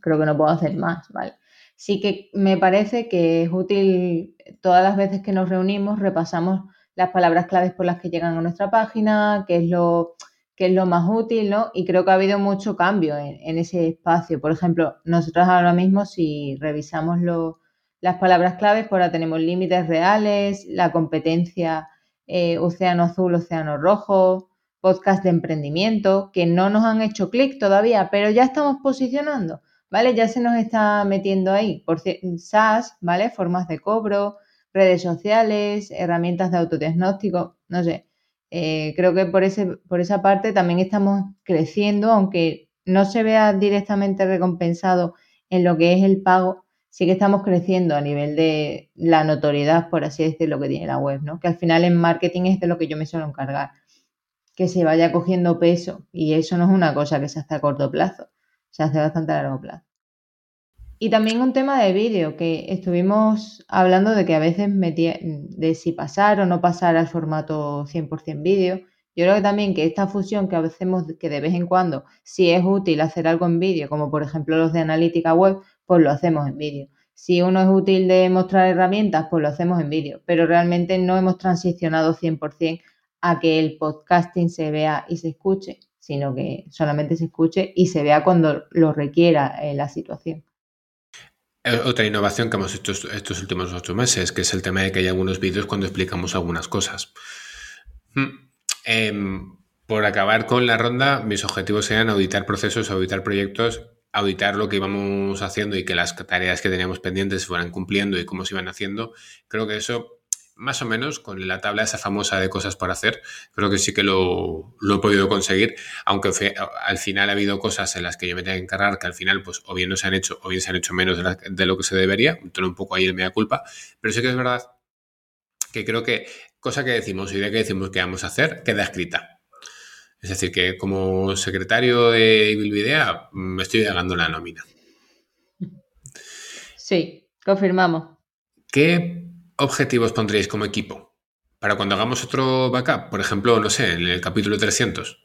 creo que no puedo hacer más, ¿vale? Sí que me parece que es útil todas las veces que nos reunimos, repasamos las palabras claves por las que llegan a nuestra página, qué es lo, que es lo más útil, ¿no? Y creo que ha habido mucho cambio en, ese espacio. Por ejemplo, nosotros ahora mismo, si revisamos las palabras claves, pues ahora tenemos límites reales, la competencia eh, océano azul, océano rojo, podcast de emprendimiento, que no nos han hecho clic todavía, pero ya estamos posicionando, ¿vale? Ya se nos está metiendo ahí. Por SaaS, ¿vale? Formas de cobro, redes sociales, herramientas de autodiagnóstico, no sé eh, creo que por, ese, por esa parte también estamos creciendo, aunque no se vea directamente recompensado en lo que es el pago, sí que estamos creciendo a nivel de la notoriedad, por así decirlo, que tiene la web, ¿no? Que al final en marketing es de lo que yo me suelo encargar, que se vaya cogiendo peso y eso no es una cosa que se hace a corto plazo, se hace bastante a largo plazo. Y también un tema de vídeo, que estuvimos hablando de que a veces metía, de si pasar o no pasar al formato 100% vídeo. Yo creo que también que esta fusión que hacemos, que de vez en cuando, si es útil hacer algo en vídeo, como por ejemplo los de analítica web, pues lo hacemos en vídeo. Si uno es útil de mostrar herramientas, pues lo hacemos en vídeo. Pero realmente no hemos transicionado 100% a que el podcasting se vea y se escuche, sino que solamente se escuche y se vea cuando lo requiera la situación. Otra innovación que hemos hecho estos últimos ocho meses, que es el tema de que hay algunos vídeos cuando explicamos algunas cosas. Hmm. Em, por acabar con la ronda, mis objetivos serían auditar procesos, auditar proyectos, auditar lo que íbamos haciendo y que las tareas que teníamos pendientes se fueran cumpliendo y cómo se iban haciendo. Creo que eso más o menos con la tabla esa famosa de cosas por hacer, creo que sí que lo, he podido conseguir, aunque al final ha habido cosas en las que yo me tengo que encargar que al final pues o bien no se han hecho o bien se han hecho menos de, lo que se debería, entonces un poco ahí el mea culpa, pero sí que es verdad que creo que cosa que decimos y de que decimos que vamos a hacer queda escrita. Es decir, que como secretario de Bilvidea me estoy llegando la nómina. Sí, confirmamos. ¿Qué objetivos pondríais como equipo? Para cuando hagamos otro backup, por ejemplo, no sé, en el capítulo 300.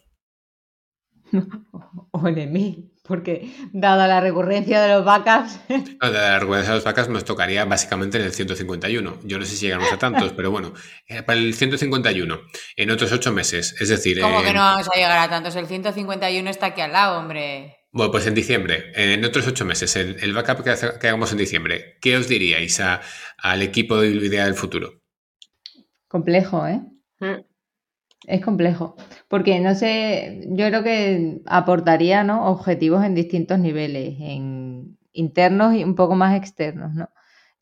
o en el 1000, porque dada la recurrencia de los backups. dada la recurrencia de los backups nos tocaría básicamente en el 151. Yo no sé si llegamos a tantos, pero bueno, eh, para el 151, en otros ocho meses, es decir. ¿Cómo que no vamos a llegar a tantos? El 151 está aquí al lado, hombre. Bueno, pues en diciembre, en otros ocho meses, el, backup que, hagamos en diciembre, ¿qué os diríais al equipo de Idea del futuro? Complejo, ¿eh? Mm. Es complejo, porque no sé, yo creo que aportaría ¿no? objetivos en distintos niveles, en internos y un poco más externos, ¿no?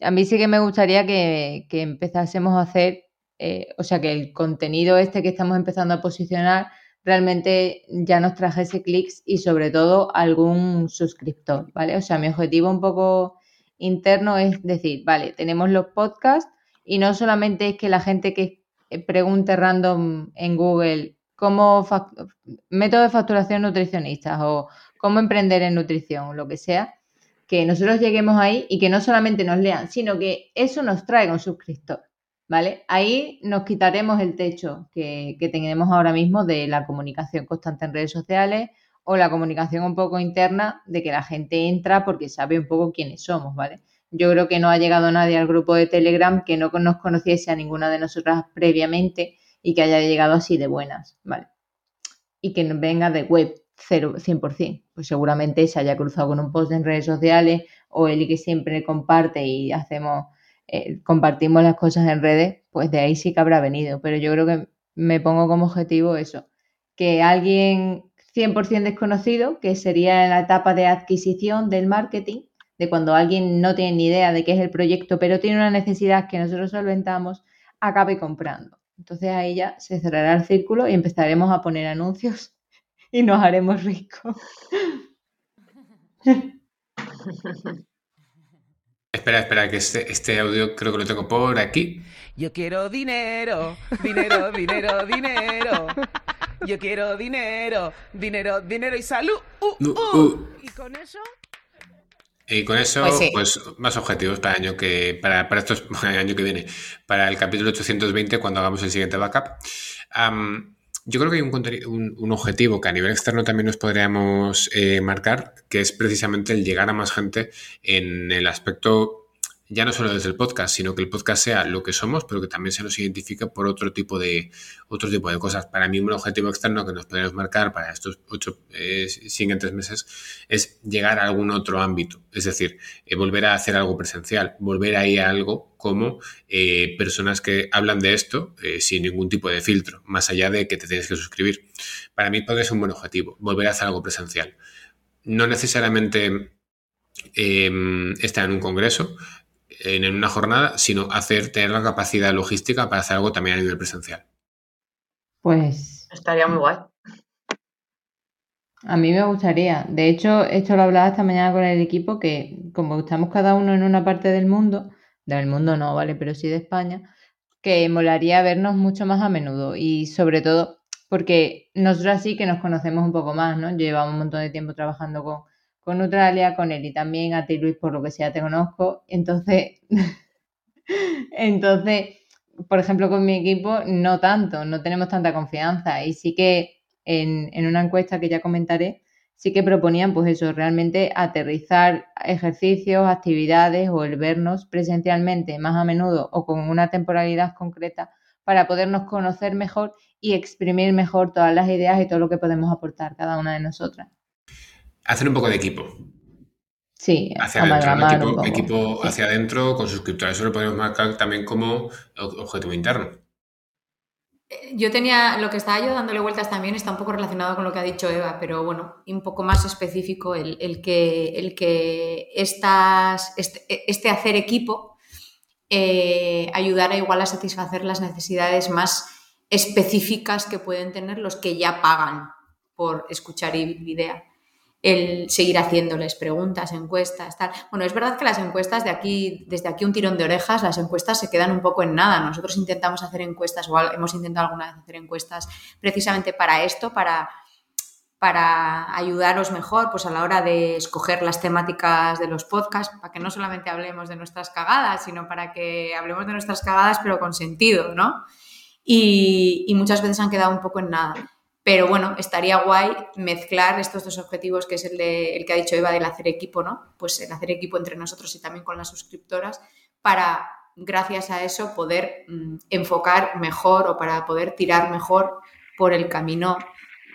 A mí sí que me gustaría que, empezásemos a hacer, eh, o sea, que el contenido este que estamos empezando a posicionar realmente ya nos trajese clics y sobre todo algún suscriptor, ¿vale? O sea, mi objetivo un poco interno es decir, vale, tenemos los podcasts y no solamente es que la gente que pregunte random en Google cómo método de facturación nutricionista o cómo emprender en nutrición, lo que sea, que nosotros lleguemos ahí y que no solamente nos lean, sino que eso nos traiga un suscriptor. ¿Vale? Ahí nos quitaremos el techo que, tenemos ahora mismo de la comunicación constante en redes sociales o la comunicación un poco interna de que la gente entra porque sabe un poco quiénes somos, ¿vale? Yo creo que no ha llegado nadie al grupo de Telegram que no nos conociese a ninguna de nosotras previamente y que haya llegado así de buenas, ¿vale? Y que venga de web 0, 100%. Pues seguramente se haya cruzado con un post en redes sociales o el que siempre comparte y hacemos eh, compartimos las cosas en redes, pues de ahí sí que habrá venido. Pero yo creo que me pongo como objetivo eso, que alguien 100% desconocido, que sería la etapa de adquisición del marketing, de cuando alguien no tiene ni idea de qué es el proyecto, pero tiene una necesidad que nosotros solventamos, acabe comprando. Entonces ahí ya se cerrará el círculo y empezaremos a poner anuncios y nos haremos ricos. Espera, espera, que este, este audio creo que lo tengo por aquí. Yo quiero dinero, dinero, dinero, dinero. Yo quiero dinero, dinero, dinero y salud. Uh, uh. Uh. Y con eso y con eso, pues, pues, más objetivos para el año que, para, para estos año que viene, para el capítulo 820, cuando hagamos el siguiente backup. Yo creo que hay un, objetivo que a nivel externo también nos podríamos eh, marcar, que es precisamente el llegar a más gente en el aspecto ya no solo desde el podcast, sino que el podcast sea lo que somos, pero que también se nos identifique por otro tipo de, otro tipo de cosas. Para mí, un objetivo externo que nos podemos marcar para estos ocho eh, siguientes meses es llegar a algún otro ámbito. Es decir, eh, volver a hacer algo presencial, volver a ir a algo como eh, personas que hablan de esto sin ningún tipo de filtro, más allá de que te tienes que suscribir. Para mí podría ser un buen objetivo, volver a hacer algo presencial. No necesariamente estar en un congreso, en una jornada, sino hacer, tener la capacidad logística para hacer algo también a nivel presencial. Pues. Estaría muy guay. A mí me gustaría. De hecho, esto lo hablaba esta mañana con el equipo, que como estamos cada uno en una parte del mundo, del mundo no, ¿vale? Pero sí de España, que molaría vernos mucho más a menudo. Y sobre todo, porque nosotros sí que nos conocemos un poco más, ¿no? Llevamos un montón de tiempo trabajando con, con Neutralia, con él y también a ti Luis, por lo que sea te conozco. Entonces, entonces, por ejemplo, con mi equipo no tanto, no tenemos tanta confianza. Y sí que en, en una encuesta que ya comentaré, sí que proponían, pues eso, realmente aterrizar ejercicios, actividades o el vernos presencialmente más a menudo o con una temporalidad concreta para podernos conocer mejor y exprimir mejor todas las ideas y todo lo que podemos aportar cada una de nosotras hacer un poco de equipo. Sí, hacia adentro, equipo, hacia adentro con suscriptores. Eso lo podemos marcar también como objetivo interno. Yo tenía, lo que estaba yo dándole vueltas también está un poco relacionado con lo que ha dicho Eva, pero bueno, un poco más específico el, que, el que estas, este, este hacer equipo eh, ayudara igual a satisfacer las necesidades más específicas que pueden tener los que ya pagan por escuchar idea el seguir haciéndoles preguntas, encuestas, tal. Bueno, es verdad que las encuestas de aquí, desde aquí un tirón de orejas, las encuestas se quedan un poco en nada. Nosotros intentamos hacer encuestas, o hemos intentado alguna vez hacer encuestas precisamente para esto, para, para ayudaros mejor pues a la hora de escoger las temáticas de los podcasts, para que no solamente hablemos de nuestras cagadas, sino para que hablemos de nuestras cagadas pero con sentido, ¿no? Y, y muchas veces han quedado un poco en nada. Pero bueno, estaría guay mezclar estos dos objetivos, que es el, de, el que ha dicho Eva del hacer equipo, ¿no? Pues el hacer equipo entre nosotros y también con las suscriptoras, para, gracias a eso, poder mm, enfocar mejor o para poder tirar mejor por el camino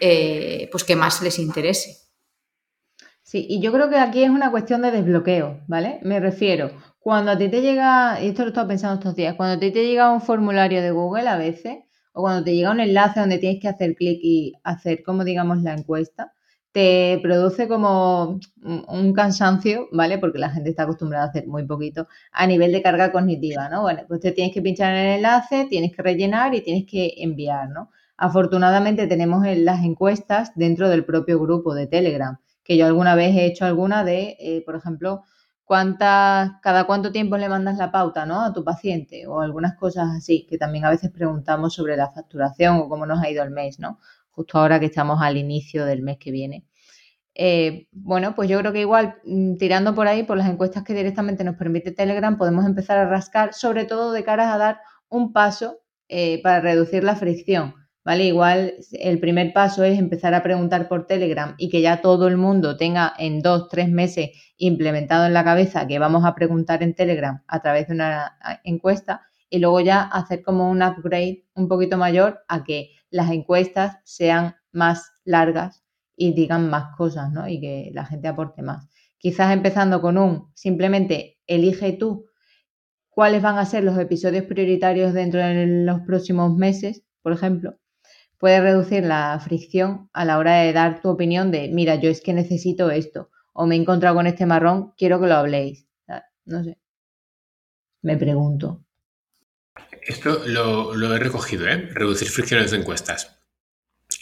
eh, pues que más les interese. Sí, y yo creo que aquí es una cuestión de desbloqueo, ¿vale? Me refiero, cuando a ti te llega, y esto lo he estado pensando estos días, cuando a ti te llega un formulario de Google a veces, o cuando te llega un enlace donde tienes que hacer clic y hacer como digamos la encuesta, te produce como un cansancio, ¿vale? Porque la gente está acostumbrada a hacer muy poquito a nivel de carga cognitiva, ¿no? Bueno, pues te tienes que pinchar en el enlace, tienes que rellenar y tienes que enviar, ¿no? Afortunadamente tenemos las encuestas dentro del propio grupo de Telegram, que yo alguna vez he hecho alguna de, eh, por ejemplo, cuántas, cada cuánto tiempo le mandas la pauta ¿no? a tu paciente o algunas cosas así, que también a veces preguntamos sobre la facturación o cómo nos ha ido el mes, ¿no? Justo ahora que estamos al inicio del mes que viene. Eh, bueno, pues yo creo que igual mm, tirando por ahí, por las encuestas que directamente nos permite Telegram, podemos empezar a rascar, sobre todo de cara a dar un paso eh, para reducir la fricción. ¿Vale? Igual el primer paso es empezar a preguntar por Telegram y que ya todo el mundo tenga en dos, tres meses implementado en la cabeza que vamos a preguntar en Telegram a través de una encuesta y luego ya hacer como un upgrade un poquito mayor a que las encuestas sean más largas y digan más cosas, ¿no? Y que la gente aporte más. Quizás empezando con un simplemente elige tú cuáles van a ser los episodios prioritarios dentro de los próximos meses, por ejemplo, puede reducir la fricción a la hora de dar tu opinión de, mira, yo es que necesito esto, o me he encontrado con este marrón, quiero que lo habléis. No sé. Me pregunto. Esto lo, he recogido, ¿eh? Reducir fricciones de encuestas.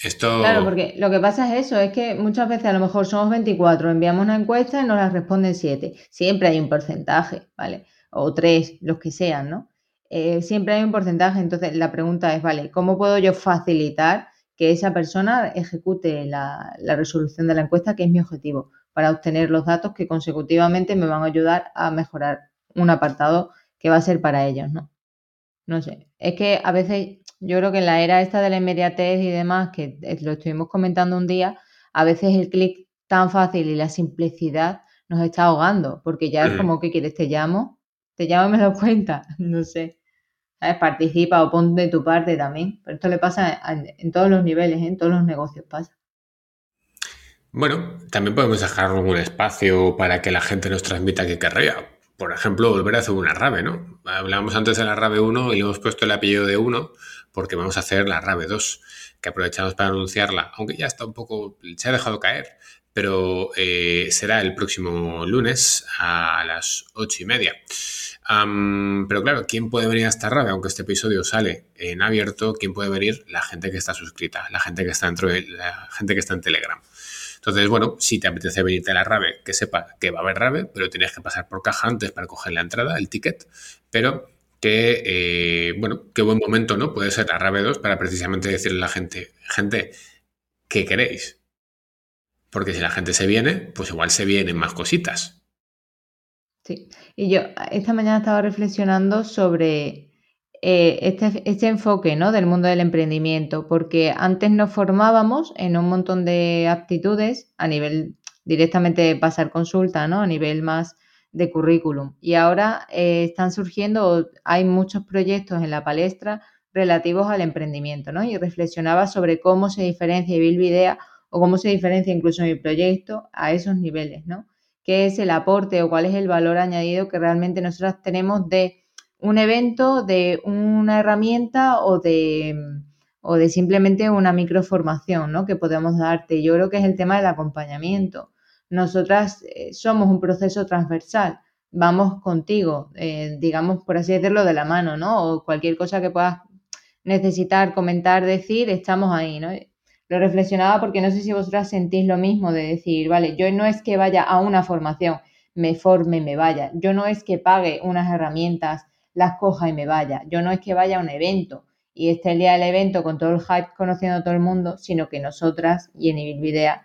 Esto... Claro, porque lo que pasa es eso, es que muchas veces a lo mejor somos 24, enviamos una encuesta y nos la responden 7. Siempre hay un porcentaje, ¿vale? O 3, los que sean, ¿no? Eh, siempre hay un porcentaje. Entonces, la pregunta es, vale, ¿cómo puedo yo facilitar que esa persona ejecute la, resolución de la encuesta, que es mi objetivo, para obtener los datos que consecutivamente me van a ayudar a mejorar un apartado que va a ser para ellos, ¿no? No sé, es que a veces yo creo que en la era esta de la inmediatez y demás, que lo estuvimos comentando un día, a veces el clic tan fácil y la simplicidad nos está ahogando, porque ya es como que quieres, te llamo, te llamo y me lo cuenta, no sé. Participa o pon de tu parte también. Pero esto le pasa en, todos los niveles, ¿eh? en todos los negocios pasa. Bueno, también podemos dejar algún espacio para que la gente nos transmita que querría. Por ejemplo, volver a hacer una RAVE, ¿no? Hablábamos antes de la RAVE 1 y le hemos puesto el apellido de 1 porque vamos a hacer la RAVE 2, que aprovechamos para anunciarla, aunque ya está un poco, se ha dejado caer, pero eh, será el próximo lunes a las ocho y media pero claro, ¿quién puede venir a esta RAVE? Aunque este episodio sale en abierto, ¿quién puede venir? La gente que está suscrita, la gente que está dentro de la gente que está en Telegram. Entonces, bueno, si te apetece venirte a la RAVE, que sepa que va a haber RAVE, pero tienes que pasar por caja antes para coger la entrada, el ticket, pero que, eh, bueno, qué buen momento, ¿no? Puede ser la RAVE 2 para precisamente decirle a la gente, gente, ¿qué queréis? Porque si la gente se viene, pues igual se vienen más cositas. Sí, y yo esta mañana estaba reflexionando sobre eh, este, este, enfoque ¿no? del mundo del emprendimiento, porque antes nos formábamos en un montón de aptitudes a nivel directamente de pasar consulta, ¿no? a nivel más de currículum. Y ahora eh, están surgiendo, hay muchos proyectos en la palestra relativos al emprendimiento, ¿no? Y reflexionaba sobre cómo se diferencia Build Idea o cómo se diferencia incluso mi proyecto a esos niveles, ¿no? Qué es el aporte o cuál es el valor añadido que realmente nosotros tenemos de un evento, de una herramienta o de, o de simplemente una microformación ¿no? que podemos darte. Yo creo que es el tema del acompañamiento. Nosotras eh, somos un proceso transversal, vamos contigo, eh, digamos, por así decirlo, de la mano, ¿no? O cualquier cosa que puedas necesitar, comentar, decir, estamos ahí, ¿no? Lo reflexionaba porque no sé si vosotras sentís lo mismo de decir, vale, yo no es que vaya a una formación, me forme, me vaya. Yo no es que pague unas herramientas, las coja y me vaya. Yo no es que vaya a un evento y esté el día del evento con todo el hype conociendo a todo el mundo, sino que nosotras y en Ibilvidea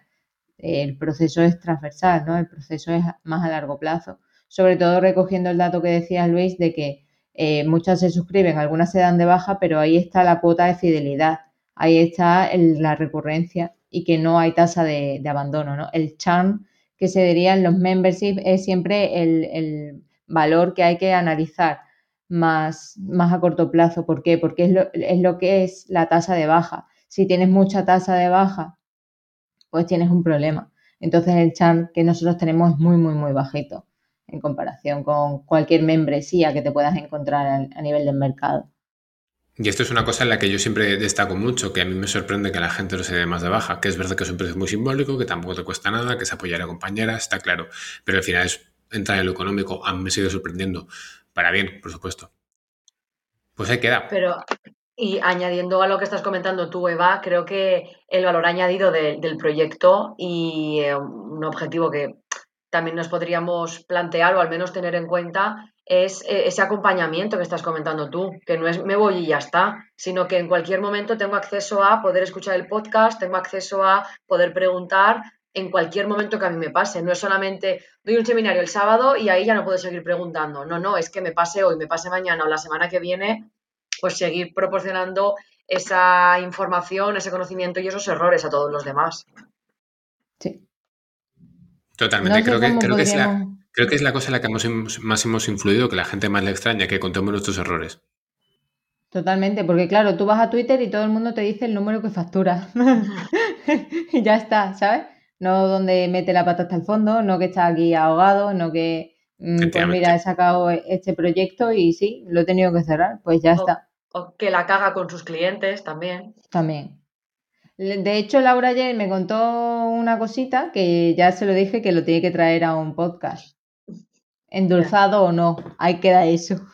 el proceso es transversal, ¿no? El proceso es más a largo plazo. Sobre todo recogiendo el dato que decía Luis de que eh, muchas se suscriben, algunas se dan de baja, pero ahí está la cuota de fidelidad ahí está la recurrencia y que no hay tasa de, abandono, ¿no? El churn que se diría en los membership es siempre el, valor que hay que analizar más, más a corto plazo. ¿Por qué? Porque es lo, es lo que es la tasa de baja. Si tienes mucha tasa de baja, pues tienes un problema. Entonces el churn que nosotros tenemos es muy, muy, muy bajito en comparación con cualquier membresía que te puedas encontrar a nivel del mercado. Y esto es una cosa en la que yo siempre destaco mucho, que a mí me sorprende que la gente no se dé más de baja, que es verdad que es un precio muy simbólico, que tampoco te cuesta nada, que es apoyar a compañeras, está claro, pero al final es entrar en lo económico, a mí me sigue sorprendiendo, para bien, por supuesto. Pues ahí queda. Pero, y añadiendo a lo que estás comentando tú, Eva, creo que el valor añadido del proyecto y eh, un objetivo que también nos podríamos plantear o al menos tener en cuenta es eh, ese acompañamiento que estás comentando tú, que no es me voy y ya está, sino que en cualquier momento tengo acceso a poder escuchar el podcast, tengo acceso a poder preguntar en cualquier momento que a mí me pase. No es solamente doy un seminario el sábado y ahí ya no puedo seguir preguntando. No, no, es que me pase hoy, me pase mañana o la semana que viene, pues seguir proporcionando esa información, ese conocimiento y esos errores a todos los demás. Sí. Totalmente, creo, que, creo que es la Creo que es la cosa en la que más hemos influido, que la gente más le extraña, que contemos nuestros errores. Totalmente, porque claro, tú vas a Twitter y todo el mundo te dice el número que factura. y ya está, ¿sabes? No donde mete la pata hasta el fondo, no que está aquí ahogado, no que, mm, pues mira, he sacado este proyecto y sí, lo he tenido que cerrar, pues ya está. O que la caga con sus clientes también. También. De hecho, Laura ayer me contó una cosita que ya se lo dije que lo tiene que traer a un podcast. Endulzado o no, ahí queda eso.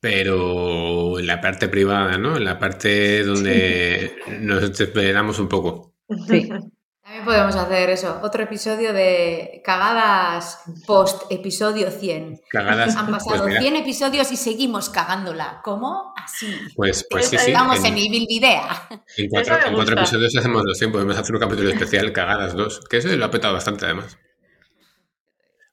Pero en la parte privada, ¿no? En la parte donde nos esperamos un poco. Sí. También podemos hacer eso, otro episodio de cagadas post episodio 100. Cagadas. Han pues pasado 100 episodios y seguimos cagándola. ¿Cómo? Así. Pues, pues sí, sí. Estamos en, Evil Videa. En cuatro, en cuatro episodios hacemos los 100, podemos hacer un capítulo especial, cagadas dos, que eso lo ha petado bastante además.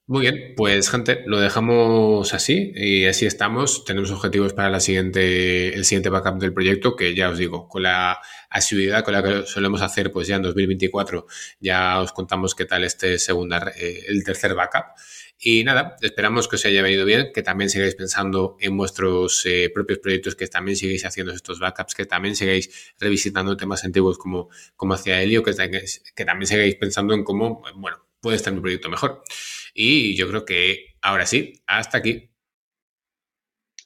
Muy bien, pues gente, lo dejamos así y así estamos. Tenemos objetivos para la siguiente, el siguiente backup del proyecto, que ya os digo, con la asiduidad con la que solemos hacer, pues ya en 2024 ya os contamos qué tal este segunda, eh, el tercer backup. Y nada, esperamos que os haya venido bien, que también sigáis pensando en vuestros eh, propios proyectos, que también sigáis haciendo estos backups, que también sigáis revisitando temas antiguos como, como hacía Helio, que, que también sigáis pensando en cómo, bueno, puede estar mi proyecto mejor. Y yo creo que ahora sí, hasta aquí.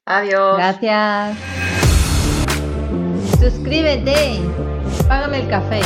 Adiós. Gracias. Suscríbete. Págame el café.